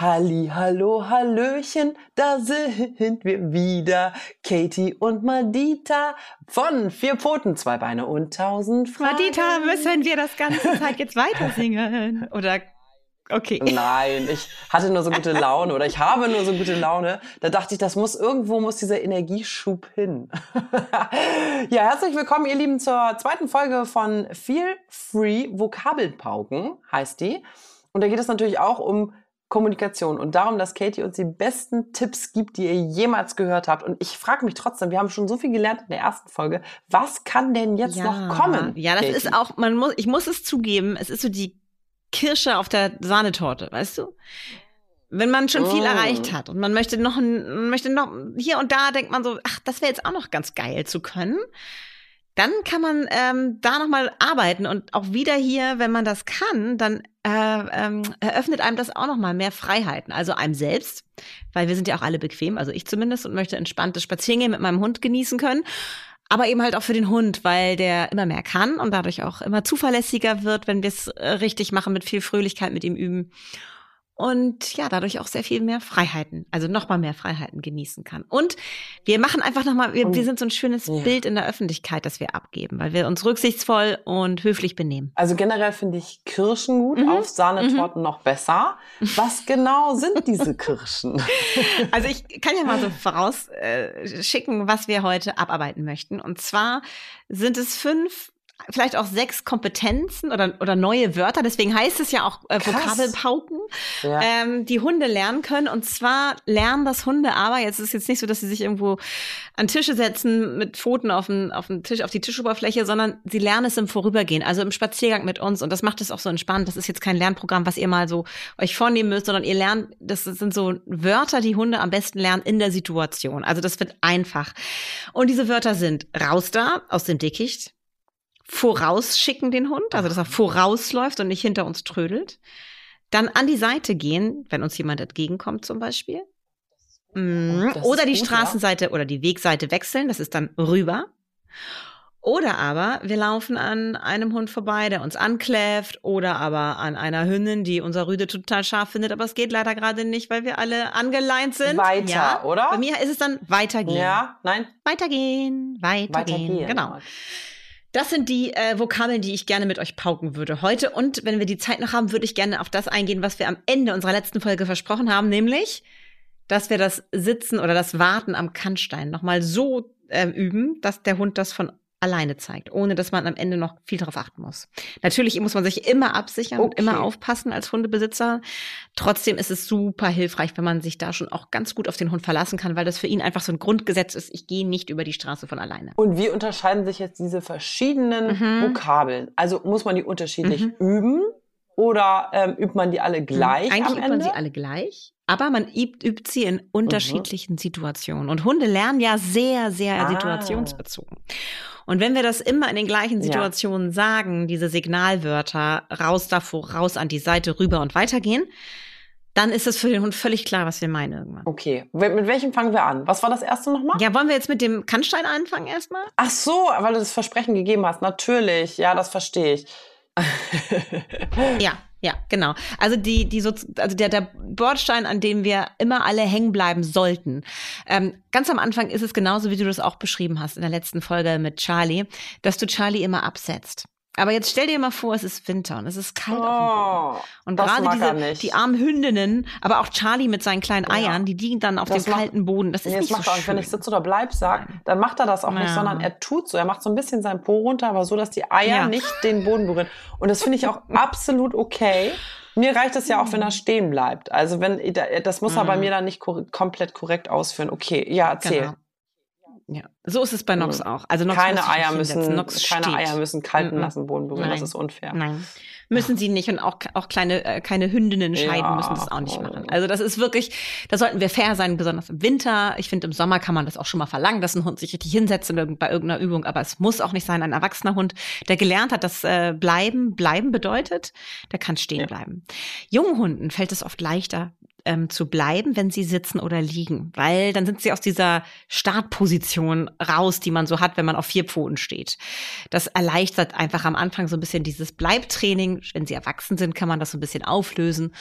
Halli, hallo, hallöchen, da sind wir wieder. Katie und Madita von Vier Pfoten, zwei Beine und tausend Fragen. Madita, müssen wir das ganze Zeit jetzt weiter singen? Oder Okay. Nein, ich hatte nur so gute Laune oder ich habe nur so gute Laune. Da dachte ich, das muss irgendwo muss dieser Energieschub hin. ja, herzlich willkommen, ihr Lieben, zur zweiten Folge von Feel Free Vokabelpauken heißt die. Und da geht es natürlich auch um Kommunikation und darum, dass Katie uns die besten Tipps gibt, die ihr jemals gehört habt. Und ich frage mich trotzdem, wir haben schon so viel gelernt in der ersten Folge, was kann denn jetzt ja, noch kommen? Ja, das Katie? ist auch, man muss, ich muss es zugeben, es ist so die Kirsche auf der Sahnetorte, weißt du? Wenn man schon viel Mm. erreicht hat und man möchte noch, man möchte noch hier und da denkt man so, ach, das wäre jetzt auch noch ganz geil zu können. Dann kann man ähm, da noch mal arbeiten und auch wieder hier, wenn man das kann, dann äh, ähm, eröffnet einem das auch noch mal mehr Freiheiten. Also einem selbst, weil wir sind ja auch alle bequem, also ich zumindest und möchte entspanntes Spazierengehen mit meinem Hund genießen können. Aber eben halt auch für den Hund, weil der immer mehr kann und dadurch auch immer zuverlässiger wird, wenn wir es äh, richtig machen, mit viel Fröhlichkeit mit ihm üben. Und ja, dadurch auch sehr viel mehr Freiheiten, also noch mal mehr Freiheiten genießen kann. Und wir machen einfach noch mal, wir, Und- wir sind so ein schönes Ja. Bild in der Öffentlichkeit, das wir abgeben, weil wir uns rücksichtsvoll und höflich benehmen. Also generell finde ich Kirschen gut, Mhm. auf Sahnetorten noch besser. Was genau sind diese Kirschen? Also ich kann ja mal so vorausschicken, äh, was wir heute abarbeiten möchten. Und zwar sind es fünf, vielleicht auch sechs Kompetenzen oder, oder neue Wörter. Deswegen heißt es ja auch äh. Vokabelpauken, Ja. ähm, die Hunde lernen können. Und zwar lernen das Hunde aber, jetzt ist es jetzt nicht so, dass sie sich irgendwo an Tische setzen mit Pfoten auf den, auf den Tisch, auf die Tischoberfläche, sondern sie lernen es im Vorübergehen, also im Spaziergang mit uns. Und das macht es auch so entspannt. Das ist jetzt kein Lernprogramm, was ihr mal so euch vornehmen müsst, sondern ihr lernt, das sind so Wörter, die Hunde am besten lernen in der Situation. Also das wird einfach. Und diese Wörter sind raus da, aus dem Dickicht, vorausschicken den Hund, also dass er vorausläuft und nicht hinter uns trödelt. Dann an die Seite gehen, wenn uns jemand entgegenkommt zum Beispiel. Mhm. das Oder die gut, ja. Straßenseite oder die Wegseite wechseln, das ist dann rüber. Oder aber wir laufen an einem Hund vorbei, der uns ankläfft, oder aber an einer Hündin, die unser Rüde total scharf findet, aber es geht leider gerade nicht, weil wir alle angeleint sind. Weiter, ja. oder? Bei mir ist es dann weitergehen. Ja, nein, Weitergehen, weitergehen. weitergehen. Genau. Das sind die äh, Vokabeln, die ich gerne mit euch pauken würde heute. Und wenn wir die Zeit noch haben, würde ich gerne auf das eingehen, was wir am Ende unserer letzten Folge versprochen haben, nämlich, dass wir das Sitzen oder das Warten am Kannstein nochmal so ähm, üben, dass der Hund das von alleine zeigt, ohne dass man am Ende noch viel darauf achten muss. Natürlich muss man sich immer absichern und Okay. immer aufpassen als Hundebesitzer. Trotzdem ist es super hilfreich, wenn man sich da schon auch ganz gut auf den Hund verlassen kann, weil das für ihn einfach so ein Grundgesetz ist. Ich gehe nicht über die Straße von alleine. Und wie unterscheiden sich jetzt diese verschiedenen Mhm. Vokabeln? Also muss man die unterschiedlich üben oder ähm, übt man die alle gleich Eigentlich übt Ende? man sie alle gleich, aber man übt, übt sie in unterschiedlichen Situationen. Und Hunde lernen ja sehr, sehr Ah. situationsbezogen. Und wenn wir das immer in den gleichen Ja. Situationen sagen, diese Signalwörter, raus davor, raus an die Seite, rüber und weitergehen, dann ist es für den Hund völlig klar, was wir meinen irgendwann. Okay, mit mit welchem fangen wir an? Was war das erste nochmal? Ja, wollen wir jetzt mit dem Kannstein anfangen erstmal? Ach so, weil du das Versprechen gegeben hast. Natürlich, ja, das verstehe ich. Ja, ja, genau. Also die, die so, also der, der Bordstein, an dem wir immer alle hängen bleiben sollten. Ähm, ganz am Anfang ist es genauso, wie du das auch beschrieben hast in der letzten Folge mit Charlie, dass du Charlie immer absetzt. Aber jetzt stell dir mal vor, es ist Winter und es ist kalt auf dem Boden. Oh, Und das gerade er diese, nicht. die armen Hündinnen, aber auch Charlie mit seinen kleinen Ja. Eiern, die liegen dann auf Das dem macht- kalten Boden. Das ist Nee, das nicht macht so auch, schön. wenn ich sitze oder bleib sag, dann macht er das auch nicht, Ja. sondern er tut so. Er macht so ein bisschen sein Po runter, aber so, dass die Eier Ja. nicht den Boden berühren. Und das finde ich auch absolut okay. Mir reicht es ja auch, wenn er stehen bleibt. Also wenn das muss er bei Mhm. mir dann nicht komplett korrekt ausführen. Okay, ja, erzähl. Genau. Ja, so ist es bei Nox Mhm. auch. Also Nox keine Eier müssen, Nox keine steht. Eier müssen kalten Mhm. nassen Boden berühren. Das Nein. ist unfair. Nein. müssen sie nicht und auch, auch kleine, äh, keine Hündinnen scheiden Ja. müssen das auch nicht machen. Also das ist wirklich, da sollten wir fair sein, besonders im Winter. Ich finde, im Sommer kann man das auch schon mal verlangen, dass ein Hund sich richtig hinsetzt in irgend- bei irgendeiner Übung, aber es muss auch nicht sein. Ein erwachsener Hund, der gelernt hat, dass äh, bleiben, bleiben bedeutet, der kann stehen Ja. bleiben. Jungen Hunden fällt es oft leichter, ähm, zu bleiben, wenn sie sitzen oder liegen, weil dann sind sie aus dieser Startposition raus, die man so hat, wenn man auf vier Pfoten steht. Das erleichtert einfach am Anfang so ein bisschen dieses Bleibtraining. Wenn sie erwachsen sind, kann man das so ein bisschen auflösen.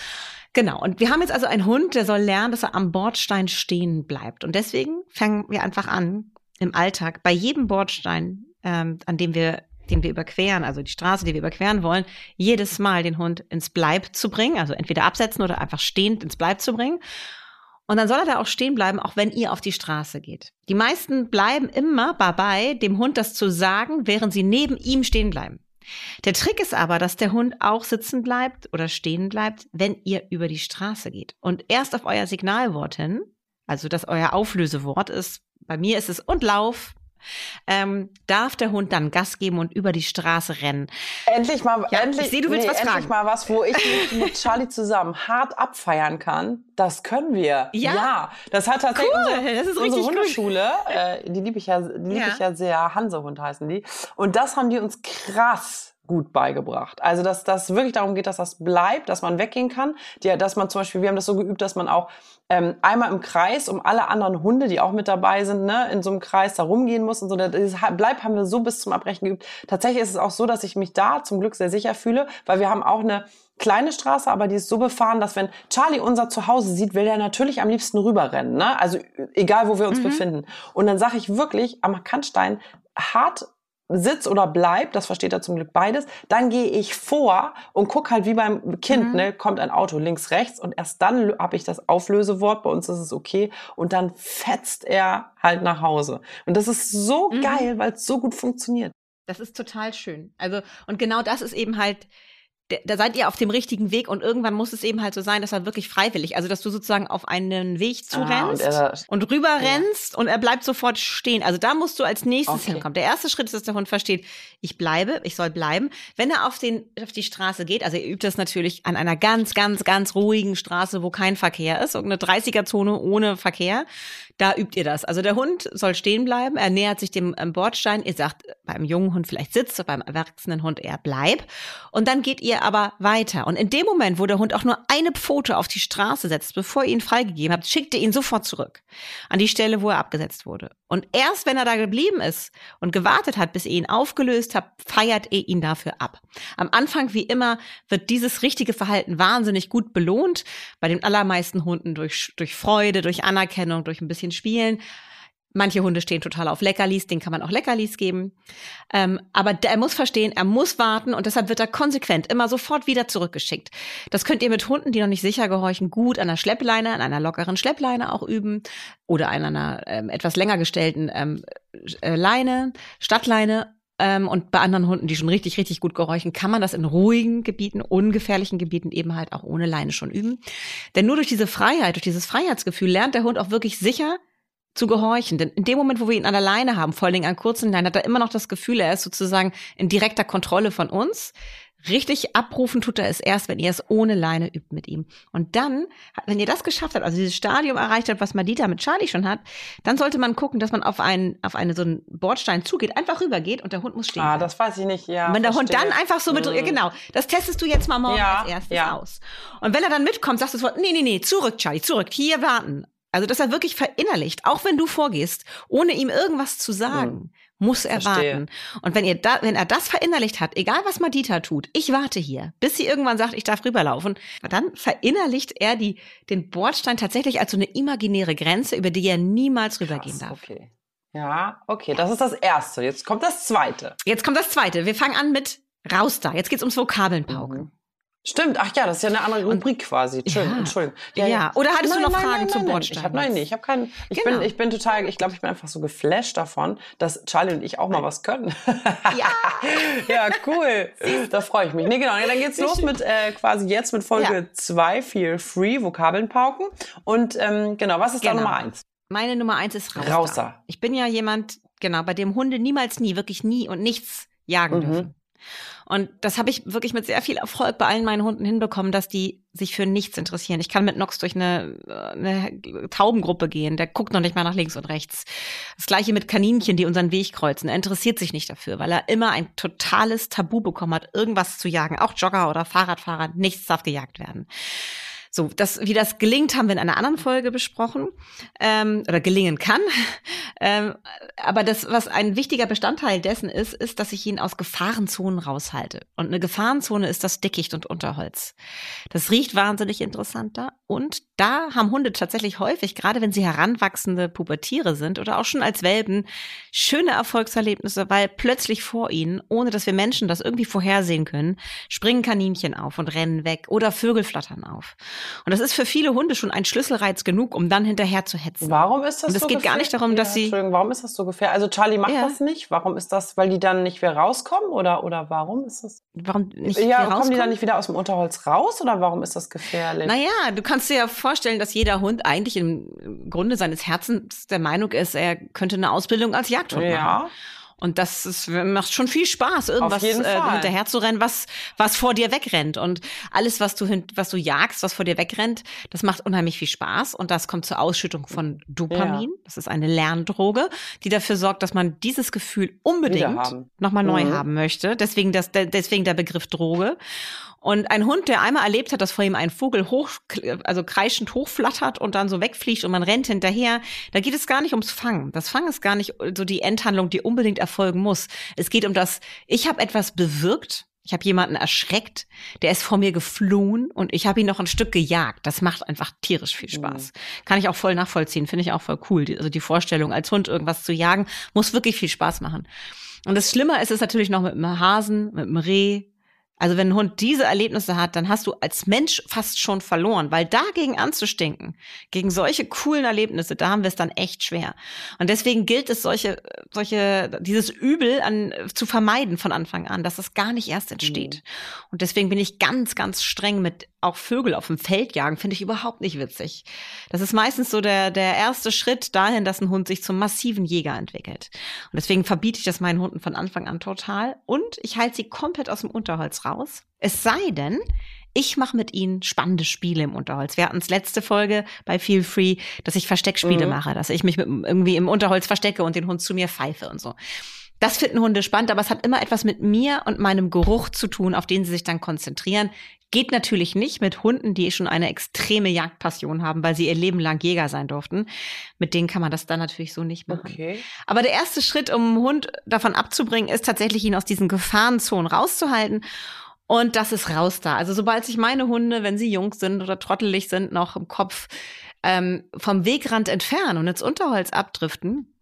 Genau. Und wir haben jetzt also einen Hund, der soll lernen, dass er am Bordstein stehen bleibt. Und deswegen fangen wir einfach an, im Alltag, bei jedem Bordstein, ähm, an dem wir den wir überqueren, also die Straße, die wir überqueren wollen, jedes Mal den Hund ins Bleib zu bringen, also entweder absetzen oder einfach stehend ins Bleib zu bringen. Und dann soll er da auch stehen bleiben, auch wenn ihr auf die Straße geht. Die meisten bleiben immer dabei, dem Hund das zu sagen, während sie neben ihm stehen bleiben. Der Trick ist aber, dass der Hund auch sitzen bleibt oder stehen bleibt, wenn ihr über die Straße geht. Und erst auf euer Signalwort hin, also dass euer Auflösewort ist, bei mir ist es und Lauf, ähm, darf der Hund dann Gas geben und über die Straße rennen. Endlich mal, Ja, endlich, ich seh, du willst was endlich fragen. mal was, wo ich mit Charlie zusammen hart abfeiern kann. Das können wir. Ja? das hat tatsächlich Cool, unsere, das ist unsere. Hundeschule, äh, die liebe ich ja, die liebe Ja. ich ja sehr, Hansehund heißen die. Und das haben die uns krass gut beigebracht. Also, dass das wirklich darum geht, dass das bleibt, dass man weggehen kann. Die, dass man zum Beispiel, wir haben das so geübt, dass man auch ähm, einmal im Kreis um alle anderen Hunde, die auch mit dabei sind, ne, in so einem Kreis da rumgehen muss und so. Ha- Bleib haben wir so bis zum Abbrechen geübt. Tatsächlich ist es auch so, dass ich mich da zum Glück sehr sicher fühle, weil wir haben auch eine kleine Straße, aber die ist so befahren, dass wenn Charlie unser Zuhause sieht, will er natürlich am liebsten rüberrennen, ne? Also egal, wo wir uns Mhm. befinden. Und dann sage ich wirklich am Kannstein hart Sitz oder bleib, das versteht er zum Glück beides, dann gehe ich vor und guck halt wie beim Kind, Mhm. ne, kommt ein Auto links, rechts und erst dann habe ich das Auflösewort, bei uns ist es okay und dann fetzt er halt nach Hause. Und das ist so Mhm. geil, weil es so gut funktioniert. Das ist total schön. Also, und genau das ist eben halt, da- seid ihr auf dem richtigen Weg und irgendwann muss es eben halt so sein, dass er wirklich freiwillig, also dass du sozusagen auf einen Weg Ah, und zurennst und, rüber rennst und er bleibt sofort stehen. Also da musst du als nächstes Okay. hinkommen. Der erste Schritt ist, dass der Hund versteht, ich bleibe, ich soll bleiben. Wenn er auf, den, auf die Straße geht, also ihr übt das natürlich an einer ganz, ganz, ganz ruhigen Straße, wo kein Verkehr ist, irgendeine 30er-Zone ohne Verkehr, da übt ihr das. Also der Hund soll stehen bleiben, er nähert sich dem ähm, Bordstein, ihr sagt beim jungen Hund vielleicht sitzt, beim erwachsenen Hund eher bleib. Und dann geht ihr aber weiter. Und in dem Moment, wo der Hund auch nur eine Pfote auf die Straße setzt, bevor ihr ihn freigegeben habt, schickt ihr ihn sofort zurück an die Stelle, wo er abgesetzt wurde. Und erst wenn er da geblieben ist und gewartet hat, bis ihr ihn aufgelöst habt, feiert ihr ihn dafür ab. Am Anfang, wie immer, wird dieses richtige Verhalten wahnsinnig gut belohnt. Bei den allermeisten Hunden durch, durch Freude, durch Anerkennung, durch ein bisschen Spielen. Manche Hunde stehen total auf Leckerlis, denen kann man auch Leckerlis geben. Ähm, aber er muss verstehen, er muss warten und deshalb wird er konsequent immer sofort wieder zurückgeschickt. Das könnt ihr mit Hunden, die noch nicht sicher gehorchen, gut an der Schleppleine, an einer lockeren Schleppleine auch üben oder an einer ähm, etwas länger gestellten ähm, äh, Leine, Stadtleine. Ähm, und bei anderen Hunden, die schon richtig, richtig gut gehorchen, kann man das in ruhigen Gebieten, ungefährlichen Gebieten eben halt auch ohne Leine schon üben. Denn nur durch diese Freiheit, durch dieses Freiheitsgefühl lernt der Hund auch wirklich sicher zu gehorchen. Denn in dem Moment, wo wir ihn an der Leine haben, vor allen Dingen an kurzen Leinen, hat er immer noch das Gefühl, er ist sozusagen in direkter Kontrolle von uns. Richtig abrufen tut er es erst, wenn ihr es ohne Leine übt mit ihm. Und dann, wenn ihr das geschafft habt, also dieses Stadium erreicht habt, was Madita mit Charlie schon hat, dann sollte man gucken, dass man auf einen, auf eine so einen Bordstein zugeht, einfach rübergeht und der Hund muss stehen. Ah, das weiß ich nicht, ja. Und wenn der Hund dann einfach so mit, Mhm. genau, das testest du jetzt mal morgen Ja, als erstes ja. aus. Und wenn er dann mitkommt, sagst du sofort, nee, nee, nee, zurück, Charlie, zurück, hier warten. Also, dass er wirklich verinnerlicht, auch wenn du vorgehst, ohne ihm irgendwas zu sagen, muss er Mhm. Verstehe. warten. Und wenn ihr da, wenn er das verinnerlicht hat, egal was Madita tut, ich warte hier, bis sie irgendwann sagt, ich darf rüberlaufen, dann verinnerlicht er die, den Bordstein tatsächlich als so eine imaginäre Grenze, über die er niemals rübergehen Krass, darf. Okay. Ja, okay, das ist das Erste. Jetzt kommt das Zweite. Jetzt kommt das zweite. Wir fangen an mit raus da. Jetzt geht's ums Vokabeln pauken. Mhm. Stimmt, ach ja, das ist ja eine andere Rubrik quasi. Entschuldigung, Ja. Entschuldigung. Ja. Oder hattest du noch Fragen zum nein. Bordstein? Ich hab, nein, nee, ich habe keinen. Ich Genau. bin, ich bin total, ich glaube, ich bin einfach so geflasht davon, dass Charlie und ich auch mal was können. Ja. ja, cool. Da freue ich mich. Nee, genau. Ja, dann geht's los mit äh, quasi jetzt mit Folge Ja. 2, Feel Free, Vokabeln pauken. Und ähm, genau, was ist da Genau. Nummer eins? Meine Nummer eins ist Rauster. Rauster. Ich bin ja jemand, genau, bei dem Hunde niemals nie, wirklich nie und nichts jagen Mhm. dürfen. Und das habe ich wirklich mit sehr viel Erfolg bei allen meinen Hunden hinbekommen, dass die sich für nichts interessieren. Ich kann mit Nox durch eine, eine Taubengruppe gehen, der guckt noch nicht mal nach links und rechts. Das gleiche mit Kaninchen, die unseren Weg kreuzen. Er interessiert sich nicht dafür, weil er immer ein totales Tabu bekommen hat, irgendwas zu jagen. Auch Jogger oder Fahrradfahrer, nichts darf gejagt werden. So, das, wie das gelingt, haben wir in einer anderen Folge besprochen ähm, oder gelingen kann. ähm, aber das, was ein wichtiger Bestandteil dessen ist, ist, dass ich ihn aus Gefahrenzonen raushalte. Und eine Gefahrenzone ist das Dickicht und Unterholz. Das riecht wahnsinnig interessant da. Und da haben Hunde tatsächlich häufig, gerade wenn sie heranwachsende Pubertiere sind oder auch schon als Welpen, schöne Erfolgserlebnisse, weil plötzlich vor ihnen, ohne dass wir Menschen das irgendwie vorhersehen können, springen Kaninchen auf und rennen weg oder Vögel flattern auf. Und das ist für viele Hunde schon ein Schlüsselreiz genug, um dann hinterher zu hetzen. Warum ist das Und es so geht gar nicht darum, dass ja, sie- Entschuldigung, warum ist das so gefährlich? Also Charlie macht Ja. das nicht. Warum ist das? Weil die dann nicht mehr rauskommen? Oder, oder warum ist das? Warum nicht ja, kommen die dann nicht wieder aus dem Unterholz raus? Oder warum ist das gefährlich? Naja, du kannst dir ja vorstellen, dass jeder Hund eigentlich im Grunde seines Herzens der Meinung ist, er könnte eine Ausbildung als Jagdhund machen. ja. Und das ist, macht schon viel Spaß, irgendwas äh, hinterher zu rennen, was, was vor dir wegrennt. Und alles, was du, was du jagst, was vor dir wegrennt, das macht unheimlich viel Spaß. Und das kommt zur Ausschüttung von Dopamin. Das ist eine Lerndroge, die dafür sorgt, dass man dieses Gefühl unbedingt nochmal neu Mhm. haben möchte. Deswegen, das, deswegen der Begriff Droge. Und ein Hund, der einmal erlebt hat, dass vor ihm ein Vogel hoch, also kreischend hochflattert und dann so wegfliegt und man rennt hinterher, da geht es gar nicht ums Fangen. Das Fangen ist gar nicht so die Endhandlung, die unbedingt erfolgen muss. Es geht um das, ich habe etwas bewirkt, ich habe jemanden erschreckt, der ist vor mir geflohen und ich habe ihn noch ein Stück gejagt. Das macht einfach tierisch viel Spaß. Kann ich auch voll nachvollziehen, finde ich auch voll cool. Die- Also die Vorstellung, als Hund irgendwas zu jagen, muss wirklich viel Spaß machen. Und das Schlimme ist es natürlich noch mit einem Hasen, mit einem Reh. Also wenn ein Hund diese Erlebnisse hat, dann hast du als Mensch fast schon verloren, weil dagegen anzustinken, gegen solche coolen Erlebnisse, da haben wir es dann echt schwer. Und deswegen gilt es, solche, solche, dieses Übel an, zu vermeiden von Anfang an, dass das gar nicht erst entsteht. Und deswegen bin ich ganz, ganz streng mit auch Vögel auf dem Feld jagen, finde ich überhaupt nicht witzig. Das ist meistens so der, der erste Schritt dahin, dass ein Hund sich zum massiven Jäger entwickelt. Und deswegen verbiete ich das meinen Hunden von Anfang an total. Und ich halte sie komplett aus dem Unterholz raus. Es sei denn, ich mache mit ihnen spannende Spiele im Unterholz. Wir hatten es letzte Folge bei Feel Free, dass ich Versteckspiele Mhm. mache, dass ich mich mit, irgendwie im Unterholz verstecke und den Hund zu mir pfeife und so. Das finden Hunde spannend, aber es hat immer etwas mit mir und meinem Geruch zu tun, auf den sie sich dann konzentrieren. Geht natürlich nicht mit Hunden, die schon eine extreme Jagdpassion haben, weil sie ihr Leben lang Jäger sein durften. Mit denen kann man das dann natürlich so nicht machen. Okay. Aber der erste Schritt, um einen Hund davon abzubringen, ist tatsächlich, ihn aus diesen Gefahrenzonen rauszuhalten. Und das ist raus da. Also sobald sich meine Hunde, wenn sie jung sind oder trottelig sind, noch im Kopf ähm, vom Wegrand entfernen und ins Unterholz abdriften,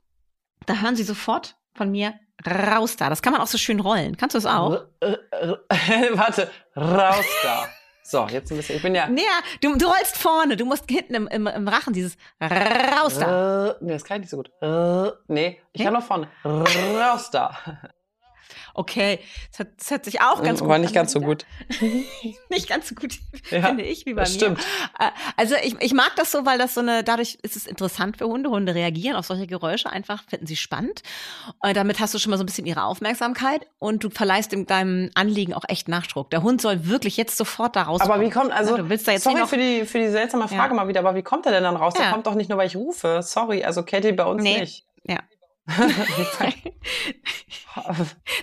da hören sie sofort von mir raus da. Das kann man auch so schön rollen. Kannst du das auch? Warte, raus da. So, jetzt ein bisschen. Ich bin ja. Nee, du, du rollst vorne. Du musst hinten im, im, im Rachen dieses raus da. Nee, das kann ich nicht so gut. Nee, ich Nee? kann noch vorne. Raus da. Okay, das, hat, das hört sich auch ganz gut War nicht an, ganz so gut. Nicht ganz so gut, Ja, finde ich, wie bei das mir. stimmt. Äh, Also ich, ich mag das so, weil das so eine, dadurch ist es interessant für Hunde. Hunde reagieren auf solche Geräusche einfach, finden sie spannend. Und damit hast du schon mal so ein bisschen ihre Aufmerksamkeit und du verleihst dem, deinem Anliegen auch echt Nachdruck. Der Hund soll wirklich jetzt sofort da raus. Aber wie kommt, also, du willst da jetzt sorry nicht noch, für die, für die seltsame Frage Ja. mal wieder, aber wie kommt er denn dann raus? Der Ja. kommt doch nicht nur, weil ich rufe. Sorry, also Katie bei uns Nee. nicht. Ja.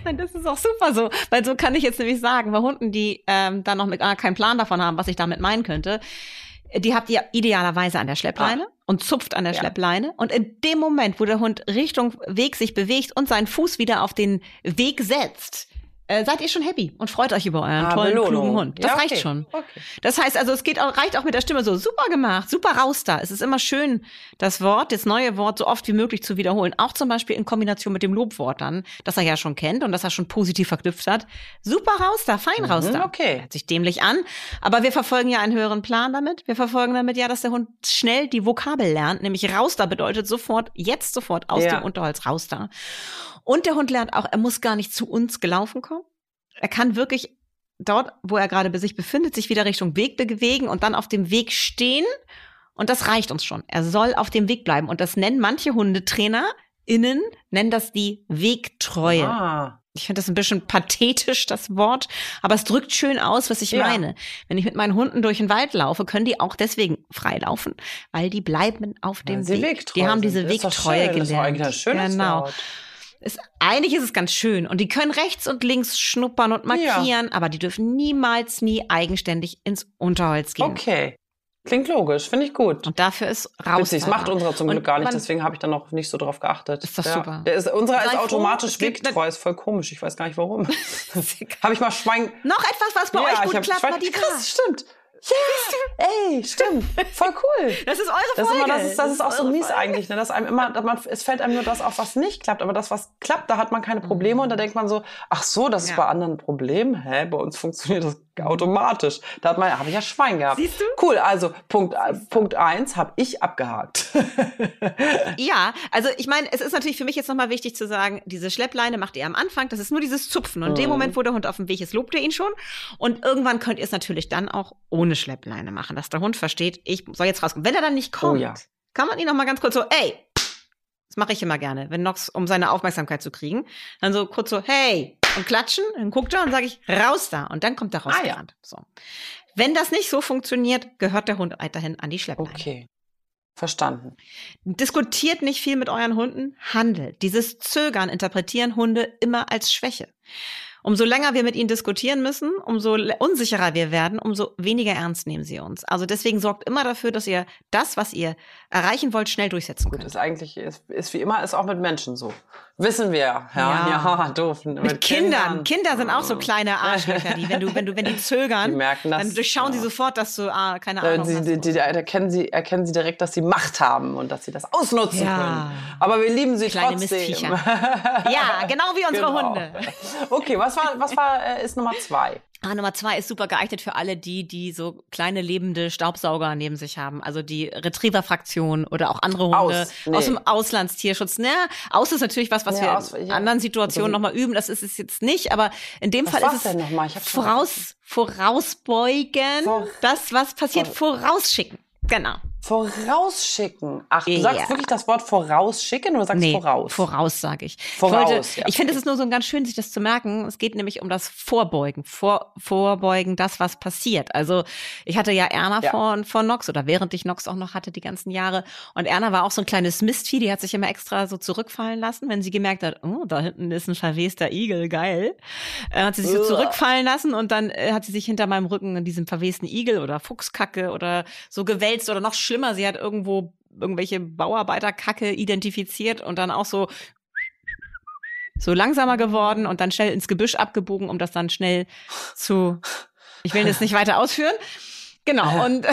Nein, das ist auch super so, weil so kann ich jetzt nämlich sagen, bei Hunden, die ähm, dann noch mit, ah, keinen Plan davon haben, was ich damit meinen könnte, die habt ihr idealerweise an der Schleppleine und zupft an der Ja. Schleppleine. Und in dem Moment, wo der Hund Richtung Weg sich bewegt und seinen Fuß wieder auf den Weg setzt, äh, seid ihr schon happy und freut euch über euren Ah, tollen, Belohnung. klugen Hund. Das Ja, okay. reicht schon. Okay. Das heißt also, es geht auch, reicht auch mit der Stimme so, super gemacht, super raus da. Es ist immer schön, das Wort, das neue Wort so oft wie möglich zu wiederholen. Auch zum Beispiel in Kombination mit dem Lobwort dann, das er ja schon kennt und das er schon positiv verknüpft hat. Super raus da, fein raus Mhm, da. okay. Hört sich dämlich an. Aber wir verfolgen ja einen höheren Plan damit. Wir verfolgen damit ja, dass der Hund schnell die Vokabel lernt, nämlich raus da bedeutet sofort, jetzt sofort aus Ja. dem Unterholz raus da. Und der Hund lernt auch, er muss gar nicht zu uns gelaufen kommen. Er kann wirklich dort, wo er gerade sich befindet, sich wieder Richtung Weg bewegen und dann auf dem Weg stehen. Und das reicht uns schon. Er soll auf dem Weg bleiben. Und das nennen manche Hundetrainer Hundebesitzer*innen nennen das die Wegtreue. Ah. Ich finde das ein bisschen pathetisch, das Wort, aber es drückt schön aus, was ich Ja. meine. Wenn ich mit meinen Hunden durch den Wald laufe, können die auch deswegen frei laufen, weil die bleiben auf dem Weg. wegtreu Die haben diese Wegtreue schön. gelernt. Das doch eigentlich ein schönes genau. Wort. Ist, eigentlich ist es ganz schön. Und die können rechts und links schnuppern und markieren, aber die dürfen niemals, nie eigenständig ins Unterholz gehen. Okay. Klingt logisch, finde ich gut. Und dafür ist raus. Witzig, das macht unserer zum Und Glück gar nicht, deswegen habe ich da noch nicht so drauf geachtet. Ist doch ja. super. Der ist, unserer Sei ist automatisch wegtreu, ist voll komisch, ich weiß gar nicht warum. habe ich mal Schwein... Noch etwas, was bei euch gut ich hab klappt, Schwein... Krass, stimmt. Ja, ey, stimmt. Voll cool. Das ist eure Das ist, immer, das ist, das ist auch so mies Folge. eigentlich, ne? dass einem immer, dass man, es fällt einem nur das auf, was nicht klappt, aber das, was klappt, da hat man keine Probleme und da denkt man so, ach so, das ist Ja. bei anderen ein Problem, hä, bei uns funktioniert das automatisch. Da hat man, habe ich ja Schwein gehabt. Siehst du? Cool, also Punkt, äh, Punkt eins habe ich abgehakt. Ja, also ich meine, es ist natürlich für mich jetzt nochmal wichtig zu sagen, diese Schleppleine macht ihr am Anfang, das ist nur dieses Zupfen. Und in dem Mhm. Moment, wo der Hund auf dem Weg ist, lobt ihr ihn schon. Und irgendwann könnt ihr es natürlich dann auch ohne Schleppleine machen, dass der Hund versteht, ich soll jetzt rauskommen. Wenn er dann nicht kommt, Oh ja. kann man ihn nochmal ganz kurz so, ey, das mache ich immer gerne, wenn Nox, um seine Aufmerksamkeit zu kriegen, dann so kurz so, hey, und klatschen, dann guckt er und sage ich, raus da. Und dann kommt er Ah, ja. So. Wenn das nicht so funktioniert, gehört der Hund weiterhin an die Schleppleine. Okay. Verstanden. Diskutiert nicht viel mit euren Hunden, handelt. Dieses Zögern interpretieren Hunde immer als Schwäche. Umso länger wir mit ihnen diskutieren müssen, umso unsicherer wir werden, umso weniger ernst nehmen sie uns. Also deswegen sorgt immer dafür, dass ihr das, was ihr erreichen wollt, schnell durchsetzen Gut, könnt. ist eigentlich, ist, ist wie immer, ist auch mit Menschen so. Wissen wir. Ja, Ja. ja, doof. Mit Kindern. Kinder sind auch so kleine Arschlöcher, die, wenn du, wenn du, wenn die Die zögern, merken das. dann durchschauen sie ja. sofort, dass du, ah, keine Ahnung Sie, hast. die, die, erkennen, sie, erkennen sie direkt, dass sie Macht haben und dass sie das ausnutzen Ja. können. Aber wir lieben sie Kleine trotzdem. Mistviecher. ja, genau wie unsere Genau. Hunde. Okay, was war, was war, äh, ist Nummer zwei? Ah, Nummer zwei ist super geeignet für alle die, die so kleine lebende Staubsauger neben sich haben. Also die Retriever-Fraktion oder auch andere Hunde Aus, nee. aus dem Auslandstierschutz. Ne, aus ist natürlich was, was Ja, wir aus- in ja. anderen Situationen Also- nochmal üben. Das ist es jetzt nicht, aber in dem Fall ist es voraus, vorausbeugen, Vor- das, was passiert, Vor- vorausschicken. Genau. Vorausschicken. Ach, du Ja. sagst wirklich das Wort vorausschicken oder sagst voraus? Voraus, sage ich. Voraus, ich wollte, ja, ich finde, es ist nur so ganz schön, sich das zu merken. Es geht nämlich um das Vorbeugen. Vor, vorbeugen, das, was passiert. Also, ich hatte ja Erna Ja. vor, vor Nox oder während ich Nox auch noch hatte, die ganzen Jahre. Und Erna war auch so ein kleines Mistvieh, die hat sich immer extra so zurückfallen lassen, wenn sie gemerkt hat, oh, da hinten ist ein verwester Igel, geil. Äh, hat sie sich so Uah. zurückfallen lassen und dann äh, hat sie sich hinter meinem Rücken in diesem verwesten Igel oder Fuchskacke oder so gewälzt oder noch schlimmer, sie hat irgendwo irgendwelche Bauarbeiterkacke identifiziert und dann auch so so langsamer geworden und dann schnell ins Gebüsch abgebogen, um das dann schnell zu ich will das nicht weiter ausführen. Genau, und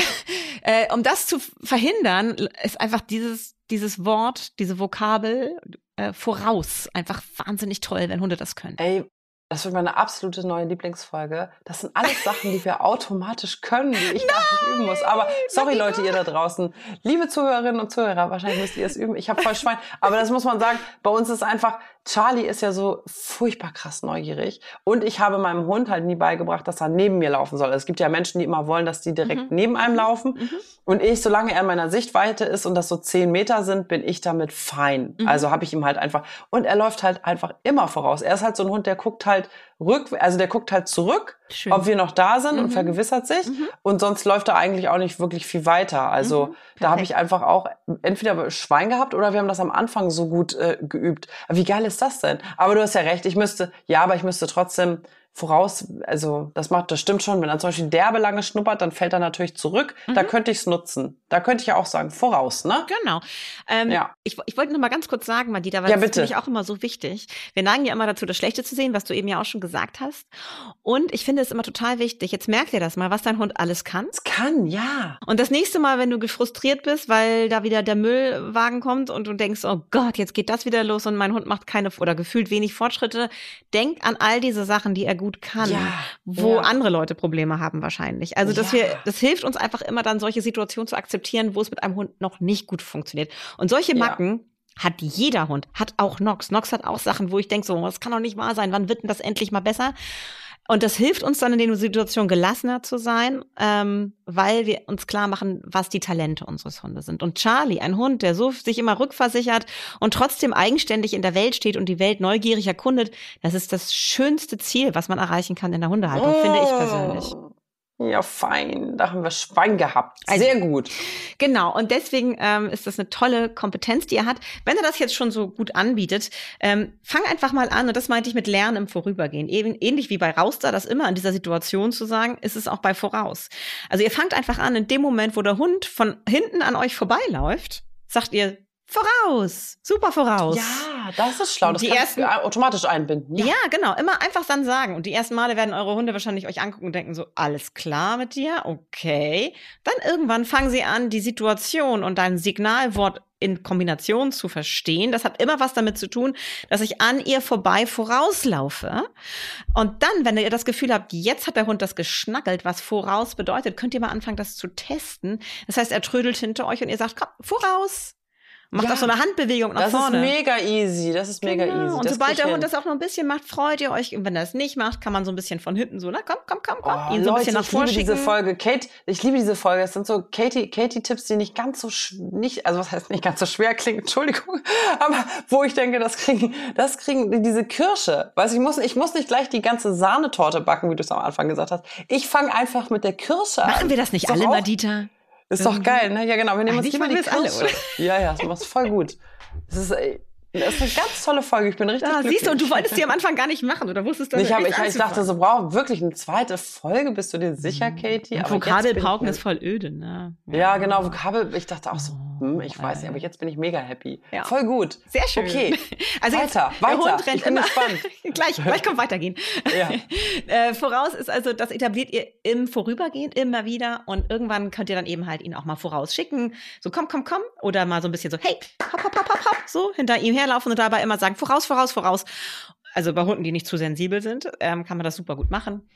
äh, um das zu verhindern, ist einfach dieses, dieses Wort, diese Vokabel äh, voraus einfach wahnsinnig toll, wenn Hunde das können. Ey, das wird meine absolute neue Lieblingsfolge. Das sind alles Sachen, die wir automatisch können, die ich gar nicht üben muss. Aber sorry, Leute, ihr da draußen. Liebe Zuhörerinnen und Zuhörer, wahrscheinlich müsst ihr es üben. Ich habe voll Schwein. Aber das muss man sagen, bei uns ist einfach, Charlie ist ja so furchtbar krass neugierig. Und ich habe meinem Hund halt nie beigebracht, dass er neben mir laufen soll. Es gibt ja Menschen, die immer wollen, dass die direkt Mhm. neben einem laufen. Und ich, solange er in meiner Sichtweite ist und das so zehn Meter sind, bin ich damit fein. Mhm. Also habe ich ihm halt einfach, und er läuft halt einfach immer voraus. Er ist halt so ein Hund, der guckt halt rück, also der guckt halt zurück, Schön. ob wir noch da sind und Mhm. vergewissert sich. Mhm. Und sonst läuft er eigentlich auch nicht wirklich viel weiter. Also Mhm. da habe ich einfach auch entweder Schwein gehabt oder wir haben das am Anfang so gut äh, geübt. Wie geil ist das denn? Aber du hast ja recht, ich müsste, ja, aber ich müsste trotzdem voraus, also das macht, das stimmt schon. Wenn er zum Beispiel derbe lange schnuppert, dann fällt er natürlich zurück. Da Mhm. könnte ich es nutzen. Da könnte ich ja auch sagen, voraus, ne? Genau. Ähm, Ja. Ich, ich wollte noch mal ganz kurz sagen, Madita, weil Ja, das bitte. ist nämlich auch immer so wichtig. Wir neigen ja immer dazu, das Schlechte zu sehen, was du eben ja auch schon gesagt hast. Und ich finde es immer total wichtig. Jetzt merk dir das mal, was dein Hund alles kann. Es kann, ja. Und das nächste Mal, wenn du gefrustriert bist, weil da wieder der Müllwagen kommt und du denkst, oh Gott, jetzt geht das wieder los und mein Hund macht keine oder gefühlt wenig Fortschritte, denk an all diese Sachen, die er gut kann, Ja, wo ja. andere Leute Probleme haben wahrscheinlich. Also, dass Ja. wir, das hilft uns einfach immer dann solche Situationen zu akzeptieren, wo es mit einem Hund noch nicht gut funktioniert. Und solche. Macken hat jeder Hund, hat auch Nox. Nox hat auch Sachen, wo ich denke, so, das kann doch nicht wahr sein. Wann wird denn das endlich mal besser? Und das hilft uns dann in den Situationen gelassener zu sein, ähm, weil wir uns klar machen, was die Talente unseres Hundes sind. Und Charlie, ein Hund, der so sich immer rückversichert und trotzdem eigenständig in der Welt steht und die Welt neugierig erkundet, das ist das schönste Ziel, was man erreichen kann in der Hundehaltung, oh. finde ich persönlich. Ja, fein. Da haben wir Schwein gehabt. Also, Sehr gut. Genau. Und deswegen ähm, ist das eine tolle Kompetenz, die er hat. Wenn er das jetzt schon so gut anbietet, ähm, fang einfach mal an. Und das meinte ich mit Lernen im Vorübergehen. Eben, ähnlich wie bei Rauster, das immer in dieser Situation zu sagen, ist es auch bei Voraus. Also ihr fangt einfach an, in dem Moment, wo der Hund von hinten an euch vorbeiläuft, sagt ihr, Voraus, super voraus. Ja, das ist schlau. Das die ersten automatisch einbinden. Ja. ja. genau. Immer einfach dann sagen. Und die ersten Male werden eure Hunde wahrscheinlich euch angucken und denken so, alles klar mit dir, okay. Dann irgendwann fangen sie an, die Situation und dein Signalwort in Kombination zu verstehen. Das hat immer was damit zu tun, dass ich an ihr vorbei vorauslaufe. Und dann, wenn ihr das Gefühl habt, jetzt hat der Hund das geschnackelt, was voraus bedeutet, könnt ihr mal anfangen, das zu testen. Das heißt, er trödelt hinter euch und ihr sagt, komm, voraus. Macht ja, auch so eine Handbewegung nach das vorne. Das ist mega easy. Das ist mega genau. easy. Und das sobald der Hund das auch noch ein bisschen macht, freut ihr euch. Und wenn er es nicht macht, kann man so ein bisschen von hinten so, na komm, komm, komm, komm, oh, ihn so ein bisschen nach vorne Ich liebe diese Folge. Kate, ich liebe diese Folge. Es sind so Katie, Katie-Tipps, die nicht ganz so, nicht, also was heißt nicht ganz so schwer klingen, Entschuldigung. Aber wo ich denke, das kriegen, das kriegen diese Kirsche. Weißt ich muss, ich muss nicht gleich die ganze Sahnetorte backen, wie du es am Anfang gesagt hast. Ich fange einfach mit der Kirsche an. Machen wir das nicht alle, Madita? Ist doch geil, ne? Ja, genau. Wir nehmen uns immer die Kirsche. Alle, oder? Ja, ja, das macht voll gut. Das ist, das ist eine ganz tolle Folge. Ich bin richtig ah. Siehst du, und du wolltest die am Anfang gar nicht machen oder wusstest du nicht? Ich, hab, ich, ich dachte so, brauch wirklich eine zweite Folge. Bist du dir sicher, mhm. Katie? Aber Vokabelpauken ist voll öde, ne? Ja, ja genau. Vokabel. Ich dachte auch so, oh, hm, ich weiß nicht, aber jetzt bin ich mega happy. Ja. Voll gut. Sehr schön. Okay. Also weiter, jetzt, weiter. Der Hund rennt ich bin immer. gespannt. gleich, gleich kommt weitergehen. Ja. äh, voraus ist also, das etabliert ihr im Vorübergehen immer wieder und irgendwann könnt ihr dann eben halt ihn auch mal vorausschicken. So komm, komm, komm. Oder mal so ein bisschen so, hey, hopp, hopp, hopp, hopp, hopp, so hinter ihm herlaufen und dabei immer sagen, voraus, voraus, voraus. Also bei Hunden, die nicht zu sensibel sind, ähm, kann man das super gut machen.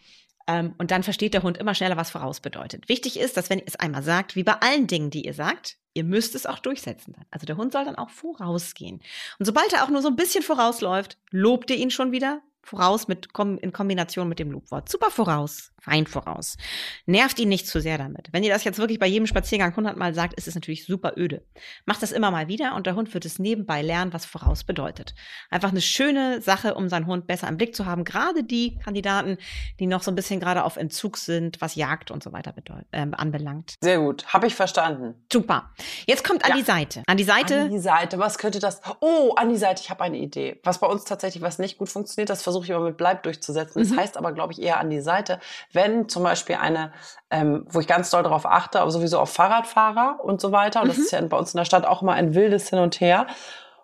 Ähm, und dann versteht der Hund immer schneller, was voraus bedeutet. Wichtig ist, dass wenn ihr es einmal sagt, wie bei allen Dingen, die ihr sagt, ihr müsst es auch durchsetzen. Also der Hund soll dann auch vorausgehen. Und sobald er auch nur so ein bisschen vorausläuft, lobt ihr ihn schon wieder, voraus mit, in Kombination mit dem Lobwort. Super voraus, fein voraus. Nervt ihn nicht zu sehr damit. Wenn ihr das jetzt wirklich bei jedem Spaziergang hundertmal sagt, ist es natürlich super öde. Macht das immer mal wieder und der Hund wird es nebenbei lernen, was voraus bedeutet. Einfach eine schöne Sache, um seinen Hund besser im Blick zu haben. Gerade die Kandidaten, die noch so ein bisschen gerade auf Entzug sind, was Jagd und so weiter äh, anbelangt. Sehr gut, habe ich verstanden. Super. Jetzt kommt an ja. die Seite. An die Seite. An die Seite. Was könnte das? Oh, an die Seite. Ich habe eine Idee. Was bei uns tatsächlich was nicht gut funktioniert, das versuche ich immer mit Bleib durchzusetzen. Das mhm. heißt aber, glaube ich, eher an die Seite, wenn zum Beispiel eine, ähm, wo ich ganz doll darauf achte, aber sowieso auf Fahrradfahrer und so weiter. Und mhm. das ist ja bei uns in der Stadt auch immer ein wildes Hin und Her.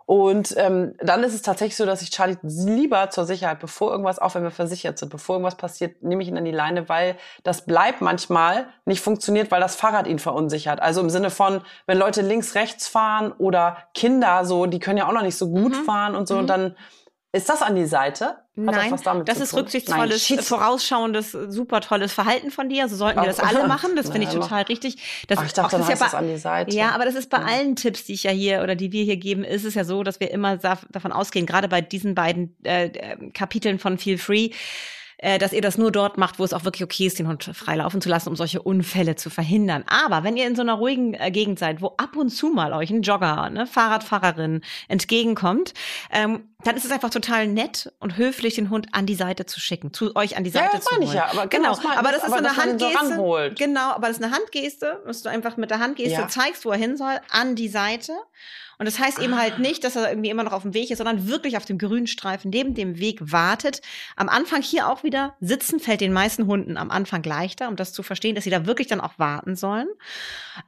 Und ähm, dann ist es tatsächlich so, dass ich Charlie lieber zur Sicherheit, bevor irgendwas, auch wenn wir versichert sind, bevor irgendwas passiert, nehme ich ihn an die Leine, weil das bleibt manchmal nicht funktioniert, weil das Fahrrad ihn verunsichert. Also im Sinne von, wenn Leute links, rechts fahren oder Kinder so, die können ja auch noch nicht so gut mhm. fahren und so, mhm. und dann ist das an die Seite? Hat Nein, das, das ist rücksichtsvolles, Nein, vorausschauendes, super tolles Verhalten von dir. So sollten wir das alle machen. Das finde ich total richtig. Das, Ach, ich dachte, auch, das ist ja bei, an die Seite. Ja, aber das ist bei ja. allen Tipps, die ich ja hier oder die wir hier geben, ist es ja so, dass wir immer davon ausgehen, gerade bei diesen beiden äh, äh Kapiteln von Feel Free, dass ihr das nur dort macht, wo es auch wirklich okay ist, den Hund frei laufen zu lassen, um solche Unfälle zu verhindern. Aber wenn ihr in so einer ruhigen äh, Gegend seid, wo ab und zu mal euch ein Jogger, ne, Fahrradfahrerin entgegenkommt, ähm, dann ist es einfach total nett und höflich, den Hund an die Seite zu schicken, zu euch an die Seite ja, das zu holen. Ich ja, aber genau, genau aber das ist so eine Handgeste. So genau, aber das ist eine Handgeste, dass du einfach mit der Handgeste ja. zeigst, wo er hin soll, an die Seite. Und das heißt eben halt ah. nicht, dass er irgendwie immer noch auf dem Weg ist, sondern wirklich auf dem Grünstreifen neben dem Weg wartet. Am Anfang hier auch wieder sitzen fällt den meisten Hunden am Anfang leichter, um das zu verstehen, dass sie da wirklich dann auch warten sollen.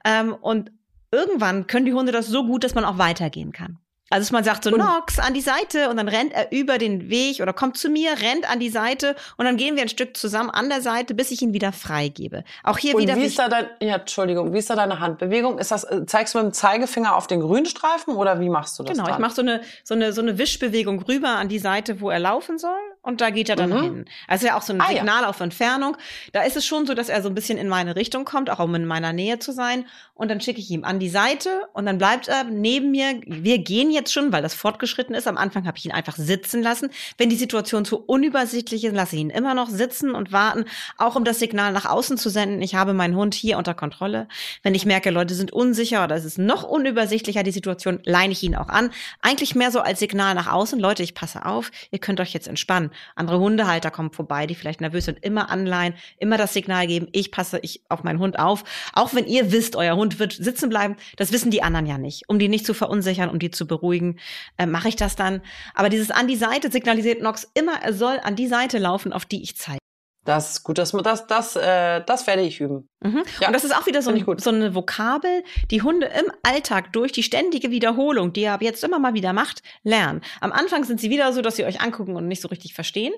Ähm, und irgendwann können die Hunde das so gut, dass man auch weitergehen kann. Also dass man sagt so, und Nox, an die Seite und dann rennt er über den Weg oder kommt zu mir, rennt an die Seite und dann gehen wir ein Stück zusammen an der Seite, bis ich ihn wieder freigebe. Auch hier und wieder. Wie ist da dein, ja, Entschuldigung, wie ist da deine Handbewegung? Ist das, äh, zeigst du mit dem Zeigefinger auf den Grünstreifen oder wie machst du das? Genau, dann? ich mache so eine, so eine, so eine Wischbewegung rüber an die Seite, wo er laufen soll. Und da geht er dann Mhm. hin. Also ja auch so ein Ah, ja. Signal auf Entfernung. Da ist es schon so, dass er so ein bisschen in meine Richtung kommt, auch um in meiner Nähe zu sein. Und dann schicke ich ihm an die Seite und dann bleibt er neben mir. Wir gehen jetzt schon, weil das fortgeschritten ist. Am Anfang habe ich ihn einfach sitzen lassen. Wenn die Situation zu unübersichtlich ist, lasse ich ihn immer noch sitzen und warten, auch um das Signal nach außen zu senden. Ich habe meinen Hund hier unter Kontrolle. Wenn ich merke, Leute sind unsicher oder es ist noch unübersichtlicher, die Situation, leine ich ihn auch an. Eigentlich mehr so als Signal nach außen. Leute, ich passe auf, ihr könnt euch jetzt entspannen. Andere Hundehalter kommen vorbei, die vielleicht nervös sind. Immer anleihen, immer das Signal geben, ich passe ich auf meinen Hund auf. Auch wenn ihr wisst, euer Hund wird sitzen bleiben, das wissen die anderen ja nicht. Um die nicht zu verunsichern, um die zu beruhigen, äh, mache ich das dann. Aber dieses an die Seite signalisiert Nox immer, er soll an die Seite laufen, auf die ich zeige. Das ist gut, das, das, das, äh, das werde ich üben. Mhm. Ja, und das ist auch wieder so, ein, gut. so eine Vokabel, die Hunde im Alltag durch die ständige Wiederholung, die ihr ab jetzt immer mal wieder macht, lernen. Am Anfang sind sie wieder so, dass sie euch angucken und nicht so richtig verstehen.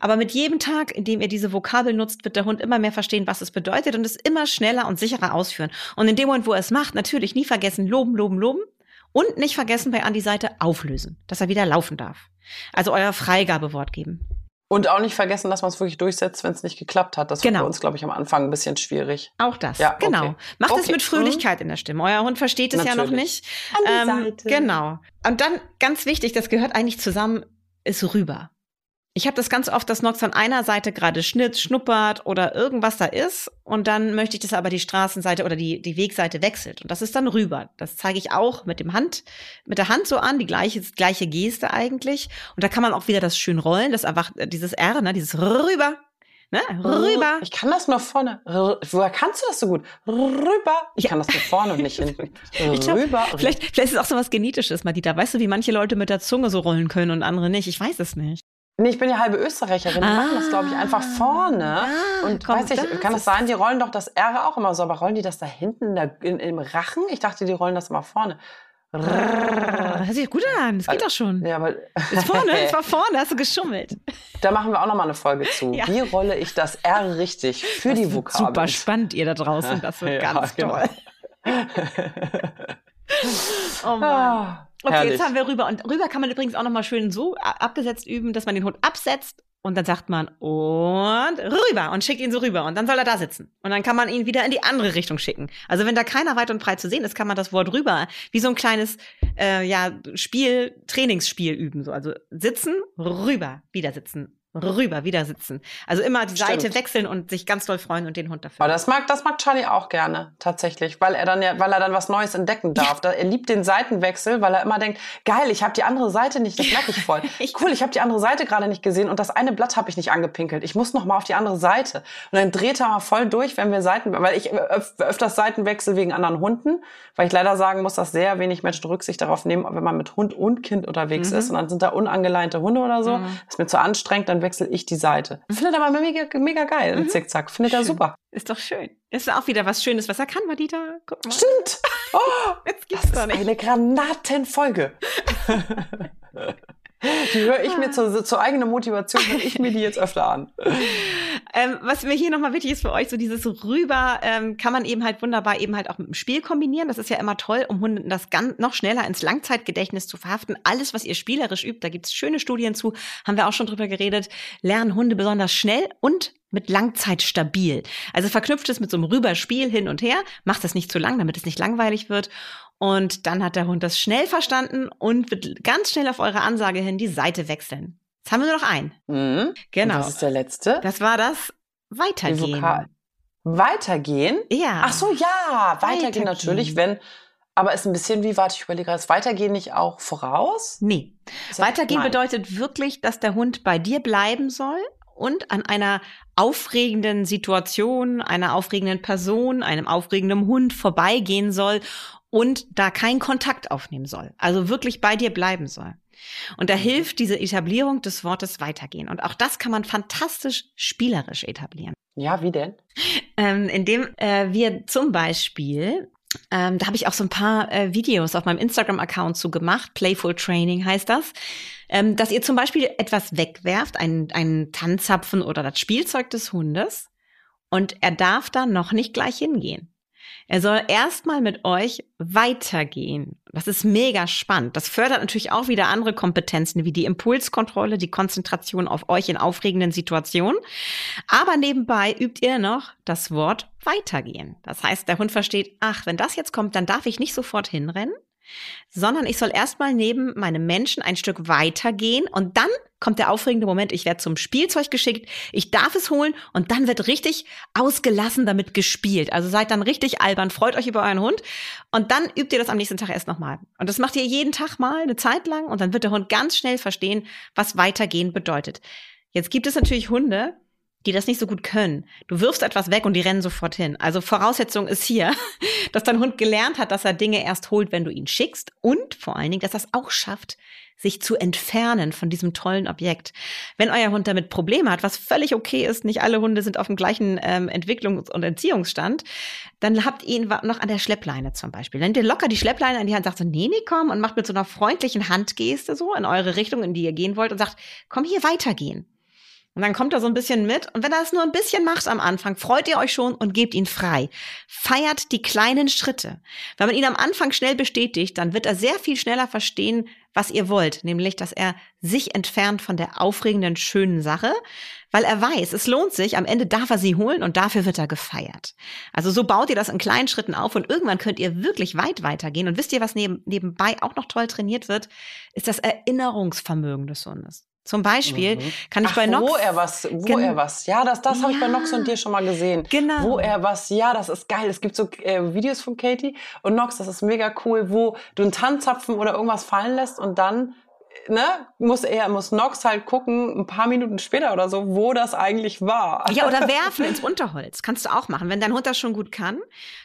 Aber mit jedem Tag, in dem ihr diese Vokabel nutzt, wird der Hund immer mehr verstehen, was es bedeutet und es immer schneller und sicherer ausführen. Und in dem Moment, wo er es macht, natürlich nie vergessen, loben, loben, loben. Und nicht vergessen, bei an die Seite auflösen, dass er wieder laufen darf. Also euer Freigabewort geben. Und auch nicht vergessen, dass man es wirklich durchsetzt, wenn es nicht geklappt hat. Das war Genau. bei uns, glaube ich, am Anfang ein bisschen schwierig. Auch das, Ja, okay. genau. Macht es Okay. mit Fröhlichkeit in der Stimme. Euer Hund versteht es ja noch nicht. An die Ähm, Seite. Genau. Und dann ganz wichtig, das gehört eigentlich zusammen, ist rüber. Ich habe das ganz oft, dass Nox an einer Seite gerade schnitt, schnuppert oder irgendwas da ist und dann möchte ich, dass er aber die Straßenseite oder die, die Wegseite wechselt und das ist dann rüber. Das zeige ich auch mit dem Hand, mit der Hand so an, die gleiche, gleiche Geste eigentlich und da kann man auch wieder das schön rollen, das einfach äh, dieses R, ne, dieses rüber, ne, rüber. Ich kann das nur vorne. R Woher kannst du das so gut? Rüber. Ich kann das nur vorne und nicht hinten. Ich glaub, Rüber. Vielleicht, vielleicht ist es auch so was Genetisches, Madita. Weißt du, wie manche Leute mit der Zunge so rollen können und andere nicht? Ich weiß es nicht. Nee, ich bin ja halbe Österreicherin. Die machen das, glaube ich, einfach vorne. Ah, und kommt weiß ich, das? kann das sein, die rollen doch das R auch immer so, aber rollen die das da hinten in der, in, im Rachen? Ich dachte, die rollen das immer vorne. Ah, Das hört sich gut an. Das geht doch schon. Ja, aber Ist vorne, es war vorne, hast du geschummelt. da machen wir auch noch mal eine Folge zu. Ja. Wie rolle ich das R richtig für die Das wird Vokabeln? Super spannend, ihr da draußen. Das wird Ja, ganz genau. toll. Oh Mann. Ah, Okay, herrlich. jetzt haben wir rüber. Und rüber kann man übrigens auch nochmal schön so abgesetzt üben, dass man den Hund absetzt und dann sagt man und rüber und schickt ihn so rüber und dann soll er da sitzen. Und dann kann man ihn wieder in die andere Richtung schicken. Also wenn da keiner weit und breit zu sehen ist, kann man das Wort rüber wie so ein kleines äh, ja, Spiel, Trainingsspiel üben. So. Also sitzen, rüber, wieder sitzen, rüber, wieder sitzen. Also immer die Seite Stimmt. wechseln und sich ganz doll freuen und den Hund dafür. Aber das mag, das mag Charlie auch gerne, tatsächlich, weil er dann ja, weil er dann was Neues entdecken darf. Da, er liebt den Seitenwechsel, weil er immer denkt, geil, ich habe die andere Seite nicht, das merke ich voll. Cool, ich habe die andere Seite gerade nicht gesehen und das eine Blatt habe ich nicht angepinkelt. Ich muss noch mal auf die andere Seite. Und dann dreht er mal voll durch, wenn wir Seiten, weil ich öf öfters Seitenwechsel wegen anderen Hunden, weil ich leider sagen muss, dass sehr wenig Menschen Rücksicht darauf nehmen, wenn man mit Hund und Kind unterwegs Mhm. ist und dann sind da unangeleinte Hunde oder so. Mhm. Das ist mir zu anstrengend, dann wechsle ich die Seite. Findet er aber mega, mega geil, im Mhm. Zickzack. Findet er Schön. super. Ist doch schön. Ist auch wieder was Schönes, was er kann, Madita. Guck mal. Stimmt. Oh, Jetzt das gibt's ist doch nicht. eine Granatenfolge. Die höre ich mir zur, zur eigenen Motivation, höre ich mir die jetzt öfter an. Ähm, was mir hier nochmal wichtig ist für euch, so dieses Rüber ähm, kann man eben halt wunderbar eben halt auch mit dem Spiel kombinieren. Das ist ja immer toll, um Hunden das ganz, noch schneller ins Langzeitgedächtnis zu verhaften. Alles, was ihr spielerisch übt, da gibt's schöne Studien zu, haben wir auch schon drüber geredet, lernen Hunde besonders schnell und mit Langzeit stabil. Also verknüpft es mit so einem Rüberspiel hin und her, macht es nicht zu lang, damit es nicht langweilig wird. Und dann hat der Hund das schnell verstanden und wird ganz schnell auf eure Ansage hin die Seite wechseln. Jetzt haben wir nur noch einen. Mhm. Genau. Und was ist der letzte? Das war das Weitergehen. Weitergehen? Ja. Ach so, ja, weitergehen, Weitergehen. natürlich, wenn. Aber ist ein bisschen wie, warte, ich überlege gerade, ist Weitergehen nicht auch voraus? Nee. Das- Weitergehen Nein. bedeutet wirklich, dass der Hund bei dir bleiben soll und an einer aufregenden Situation, einer aufregenden Person, einem aufregenden Hund vorbeigehen soll und da keinen Kontakt aufnehmen soll. Also wirklich bei dir bleiben soll. Und da Mhm. hilft diese Etablierung des Wortes weitergehen. Und auch das kann man fantastisch spielerisch etablieren. Ja, wie denn? Ähm, indem äh, wir zum Beispiel, ähm, da habe ich auch so ein paar äh, Videos auf meinem Instagram-Account zu gemacht, Playful Training heißt das, ähm, dass ihr zum Beispiel etwas wegwerft, einen, einen Tanzzapfen oder das Spielzeug des Hundes und er darf da noch nicht gleich hingehen. Er soll erstmal mit euch weitergehen. Das ist mega spannend. Das fördert natürlich auch wieder andere Kompetenzen wie die Impulskontrolle, die Konzentration auf euch in aufregenden Situationen. Aber nebenbei übt ihr noch das Wort weitergehen. Das heißt, der Hund versteht, ach, wenn das jetzt kommt, dann darf ich nicht sofort hinrennen, sondern ich soll erstmal neben meinem Menschen ein Stück weitergehen und dann kommt der aufregende Moment, ich werde zum Spielzeug geschickt, ich darf es holen und dann wird richtig ausgelassen damit gespielt. Also seid dann richtig albern, freut euch über euren Hund und dann übt ihr das am nächsten Tag erst nochmal. Und das macht ihr jeden Tag mal eine Zeit lang und dann wird der Hund ganz schnell verstehen, was weitergehen bedeutet. Jetzt gibt es natürlich Hunde, die das nicht so gut können. Du wirfst etwas weg und die rennen sofort hin. Also Voraussetzung ist hier, dass dein Hund gelernt hat, dass er Dinge erst holt, wenn du ihn schickst und vor allen Dingen, dass er es auch schafft, sich zu entfernen von diesem tollen Objekt. Wenn euer Hund damit Probleme hat, was völlig okay ist, nicht alle Hunde sind auf dem gleichen ähm, Entwicklungs- und Entziehungsstand, dann habt ihr ihn noch an der Schleppleine zum Beispiel. Dann ihr locker die Schleppleine an die Hand, sagt so, nee, nee, komm und macht mit so einer freundlichen Handgeste so in eure Richtung, in die ihr gehen wollt und sagt, komm hier weitergehen. Und dann kommt er so ein bisschen mit. Und wenn er es nur ein bisschen macht am Anfang, freut ihr euch schon und gebt ihn frei. Feiert die kleinen Schritte. Wenn man ihn am Anfang schnell bestätigt, dann wird er sehr viel schneller verstehen, was ihr wollt. Nämlich, dass er sich entfernt von der aufregenden, schönen Sache, weil er weiß, es lohnt sich. Am Ende darf er sie holen und dafür wird er gefeiert. Also so baut ihr das in kleinen Schritten auf und irgendwann könnt ihr wirklich weit weitergehen. Und wisst ihr, was neben, nebenbei auch noch toll trainiert wird, ist das Erinnerungsvermögen des Hundes. Zum Beispiel mhm. kann ich Ach, bei Nox. Wo er was, wo er was. Ja, das, das ja. habe ich bei Nox und dir schon mal gesehen. Genau. Wo er was, ja, das ist geil. Es gibt so äh, Videos von Katie und Nox, das ist mega cool, wo du einen Tanzzapfen oder irgendwas fallen lässt und dann ne, muss er, muss Nox halt gucken, ein paar Minuten später oder so, wo das eigentlich war. Ja, oder werfen ins Unterholz. Kannst du auch machen. Wenn dein Hund das schon gut kann,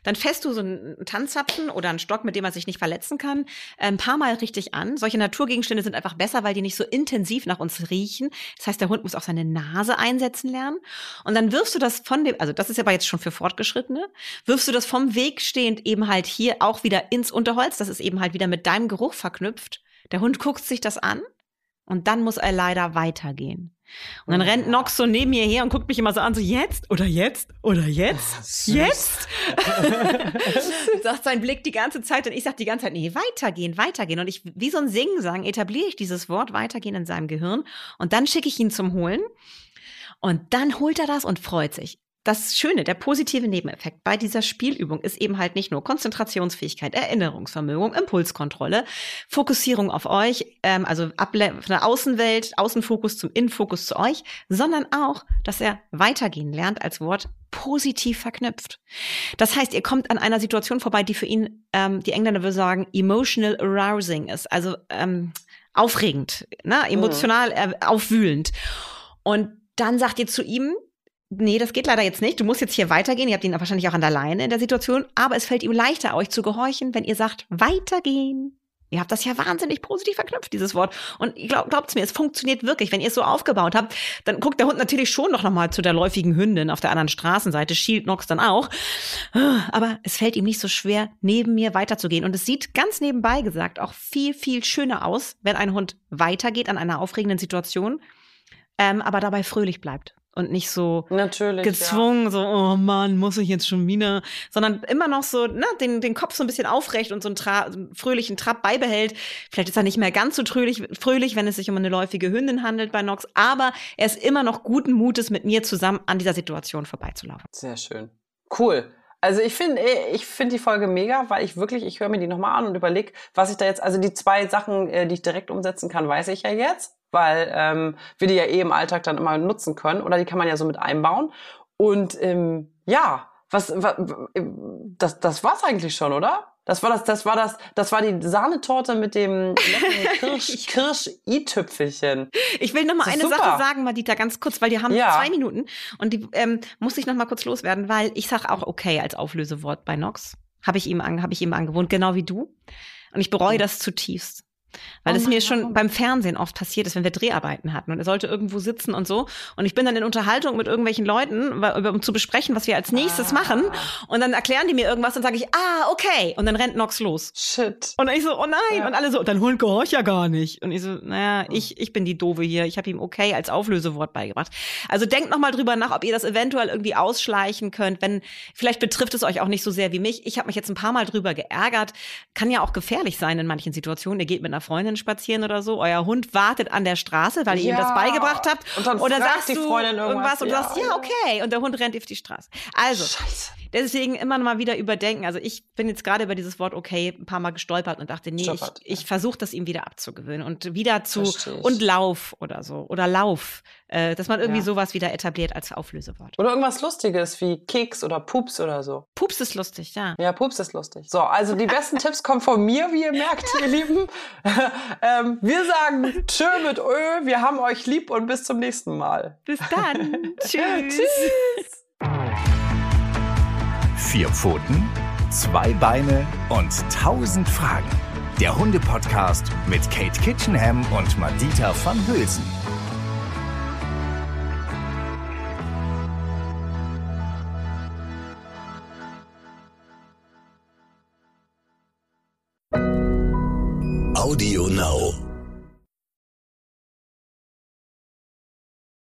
dann fässt du so einen Tanzzapfen oder einen Stock, mit dem er sich nicht verletzen kann, ein paar Mal richtig an. Solche Naturgegenstände sind einfach besser, weil die nicht so intensiv nach uns riechen. Das heißt, der Hund muss auch seine Nase einsetzen lernen. Und dann wirfst du das von dem, also das ist aber jetzt schon für Fortgeschrittene, wirfst du das vom Weg stehend eben halt hier auch wieder ins Unterholz. Das ist eben halt wieder mit deinem Geruch verknüpft. Der Hund guckt sich das an und dann muss er leider weitergehen. Und dann rennt Nox so neben mir her und guckt mich immer so an, so jetzt oder jetzt oder jetzt, jetzt. sagt sein Blick die ganze Zeit und ich sag die ganze Zeit, nee, weitergehen, weitergehen. Und ich, wie so ein Singsang, etabliere ich dieses Wort weitergehen in seinem Gehirn und dann schicke ich ihn zum Holen. Und dann holt er das und freut sich das Schöne, der positive Nebeneffekt bei dieser Spielübung ist eben halt nicht nur Konzentrationsfähigkeit, Erinnerungsvermögen, Impulskontrolle, Fokussierung auf euch, ähm, also Able von der Außenwelt, Außenfokus zum Innenfokus zu euch, sondern auch, dass er weitergehen lernt als Wort positiv verknüpft. Das heißt, ihr kommt an einer Situation vorbei, die für ihn, ähm, die Engländer würden sagen, emotional arousing ist, also ähm, aufregend, ne? emotional äh, aufwühlend. Und dann sagt ihr zu ihm, nee, das geht leider jetzt nicht. Du musst jetzt hier weitergehen. Ihr habt ihn wahrscheinlich auch an der Leine in der Situation. Aber es fällt ihm leichter, euch zu gehorchen, wenn ihr sagt, weitergehen. Ihr habt das ja wahnsinnig positiv verknüpft, dieses Wort. Und glaub, glaubt's mir, es funktioniert wirklich. Wenn ihr es so aufgebaut habt, dann guckt der Hund natürlich schon noch, mal zu der läufigen Hündin auf der anderen Straßenseite, schielt Nox dann auch. Aber es fällt ihm nicht so schwer, neben mir weiterzugehen. Und es sieht ganz nebenbei gesagt auch viel, viel schöner aus, wenn ein Hund weitergeht an einer aufregenden Situation, ähm, aber dabei fröhlich bleibt und nicht so Natürlich, gezwungen, ja. so, oh Mann, muss ich jetzt schon wieder, sondern immer noch so, ne, den, den Kopf so ein bisschen aufrecht und so einen, Tra fröhlichen Trab beibehält. Vielleicht ist er nicht mehr ganz so fröhlich, fröhlich, wenn es sich um eine läufige Hündin handelt bei Nox, aber er ist immer noch guten Mutes, mit mir zusammen an dieser Situation vorbeizulaufen. Sehr schön. Cool. Also ich finde ich finde die Folge mega, weil ich wirklich, ich höre mir die nochmal an und überlege, was ich da jetzt, also die zwei Sachen, äh, die ich direkt umsetzen kann, weiß ich ja jetzt weil ähm, wir die ja eh im Alltag dann immer nutzen können oder die kann man ja so mit einbauen. Und ähm, ja, was, was das, das war's eigentlich schon, oder? Das war das, das war das, das war die Sahnetorte mit dem Kirsch, Kirsch-i-Tüpfelchen. Ich will noch mal eine super. Sache sagen, Madita, ganz kurz, weil wir haben ja. zwei Minuten und die ähm, muss ich noch mal kurz loswerden, weil ich sag auch okay als Auflösewort bei Nox. Habe ich ihm, habe ich ihm angewohnt, genau wie du. Und ich bereue das zutiefst. Weil es oh mir schon beim Fernsehen oft passiert ist, wenn wir Dreharbeiten hatten und er sollte irgendwo sitzen und so. Und ich bin dann in Unterhaltung mit irgendwelchen Leuten, um zu besprechen, was wir als nächstes ah. machen. Und dann erklären die mir irgendwas und sage ich, ah, okay. Und dann rennt Nox los. Shit. Und ich so, oh nein. Ja. Und alle so, dein Hund gehorcht ja gar nicht. Und ich so, naja, ich, ich bin die Doofe hier. Ich habe ihm okay als Auflösewort beigebracht. Also denkt noch mal drüber nach, ob ihr das eventuell irgendwie ausschleichen könnt. Wenn, vielleicht betrifft es euch auch nicht so sehr wie mich. Ich habe mich jetzt ein paar Mal drüber geärgert. Kann ja auch gefährlich sein in manchen Situationen. Ihr geht mit einer Freundin spazieren oder so. Euer Hund wartet an der Straße, weil ihr ja. ihm das beigebracht habt. Und dann, und dann sagst du irgendwas, irgendwas und ja, sagst, ja, okay. Und der Hund rennt auf die Straße. Also, Scheiße. Deswegen immer mal wieder überdenken. Also ich bin jetzt gerade über dieses Wort okay ein paar Mal gestolpert und dachte, nee, Stoppert, ich, ich versuche das ihm wieder abzugewöhnen und wieder zu und Lauf oder so oder Lauf, äh, dass man irgendwie ja. sowas wieder etabliert als Auflösewort. Oder irgendwas Lustiges wie Keks oder Pups oder so. Pups ist lustig, ja. Ja, Pups ist lustig. So, also die besten Tipps kommen von mir, wie ihr merkt, ihr Lieben. ähm, wir sagen Tschö mit Ö, wir haben euch lieb und bis zum nächsten Mal. Bis dann. Tschüss. Tschüss. Vier Pfoten, zwei Beine und tausend Fragen. Der Hunde-Podcast mit Kate Kitchenham und Madita van Hülsen. Audio Now.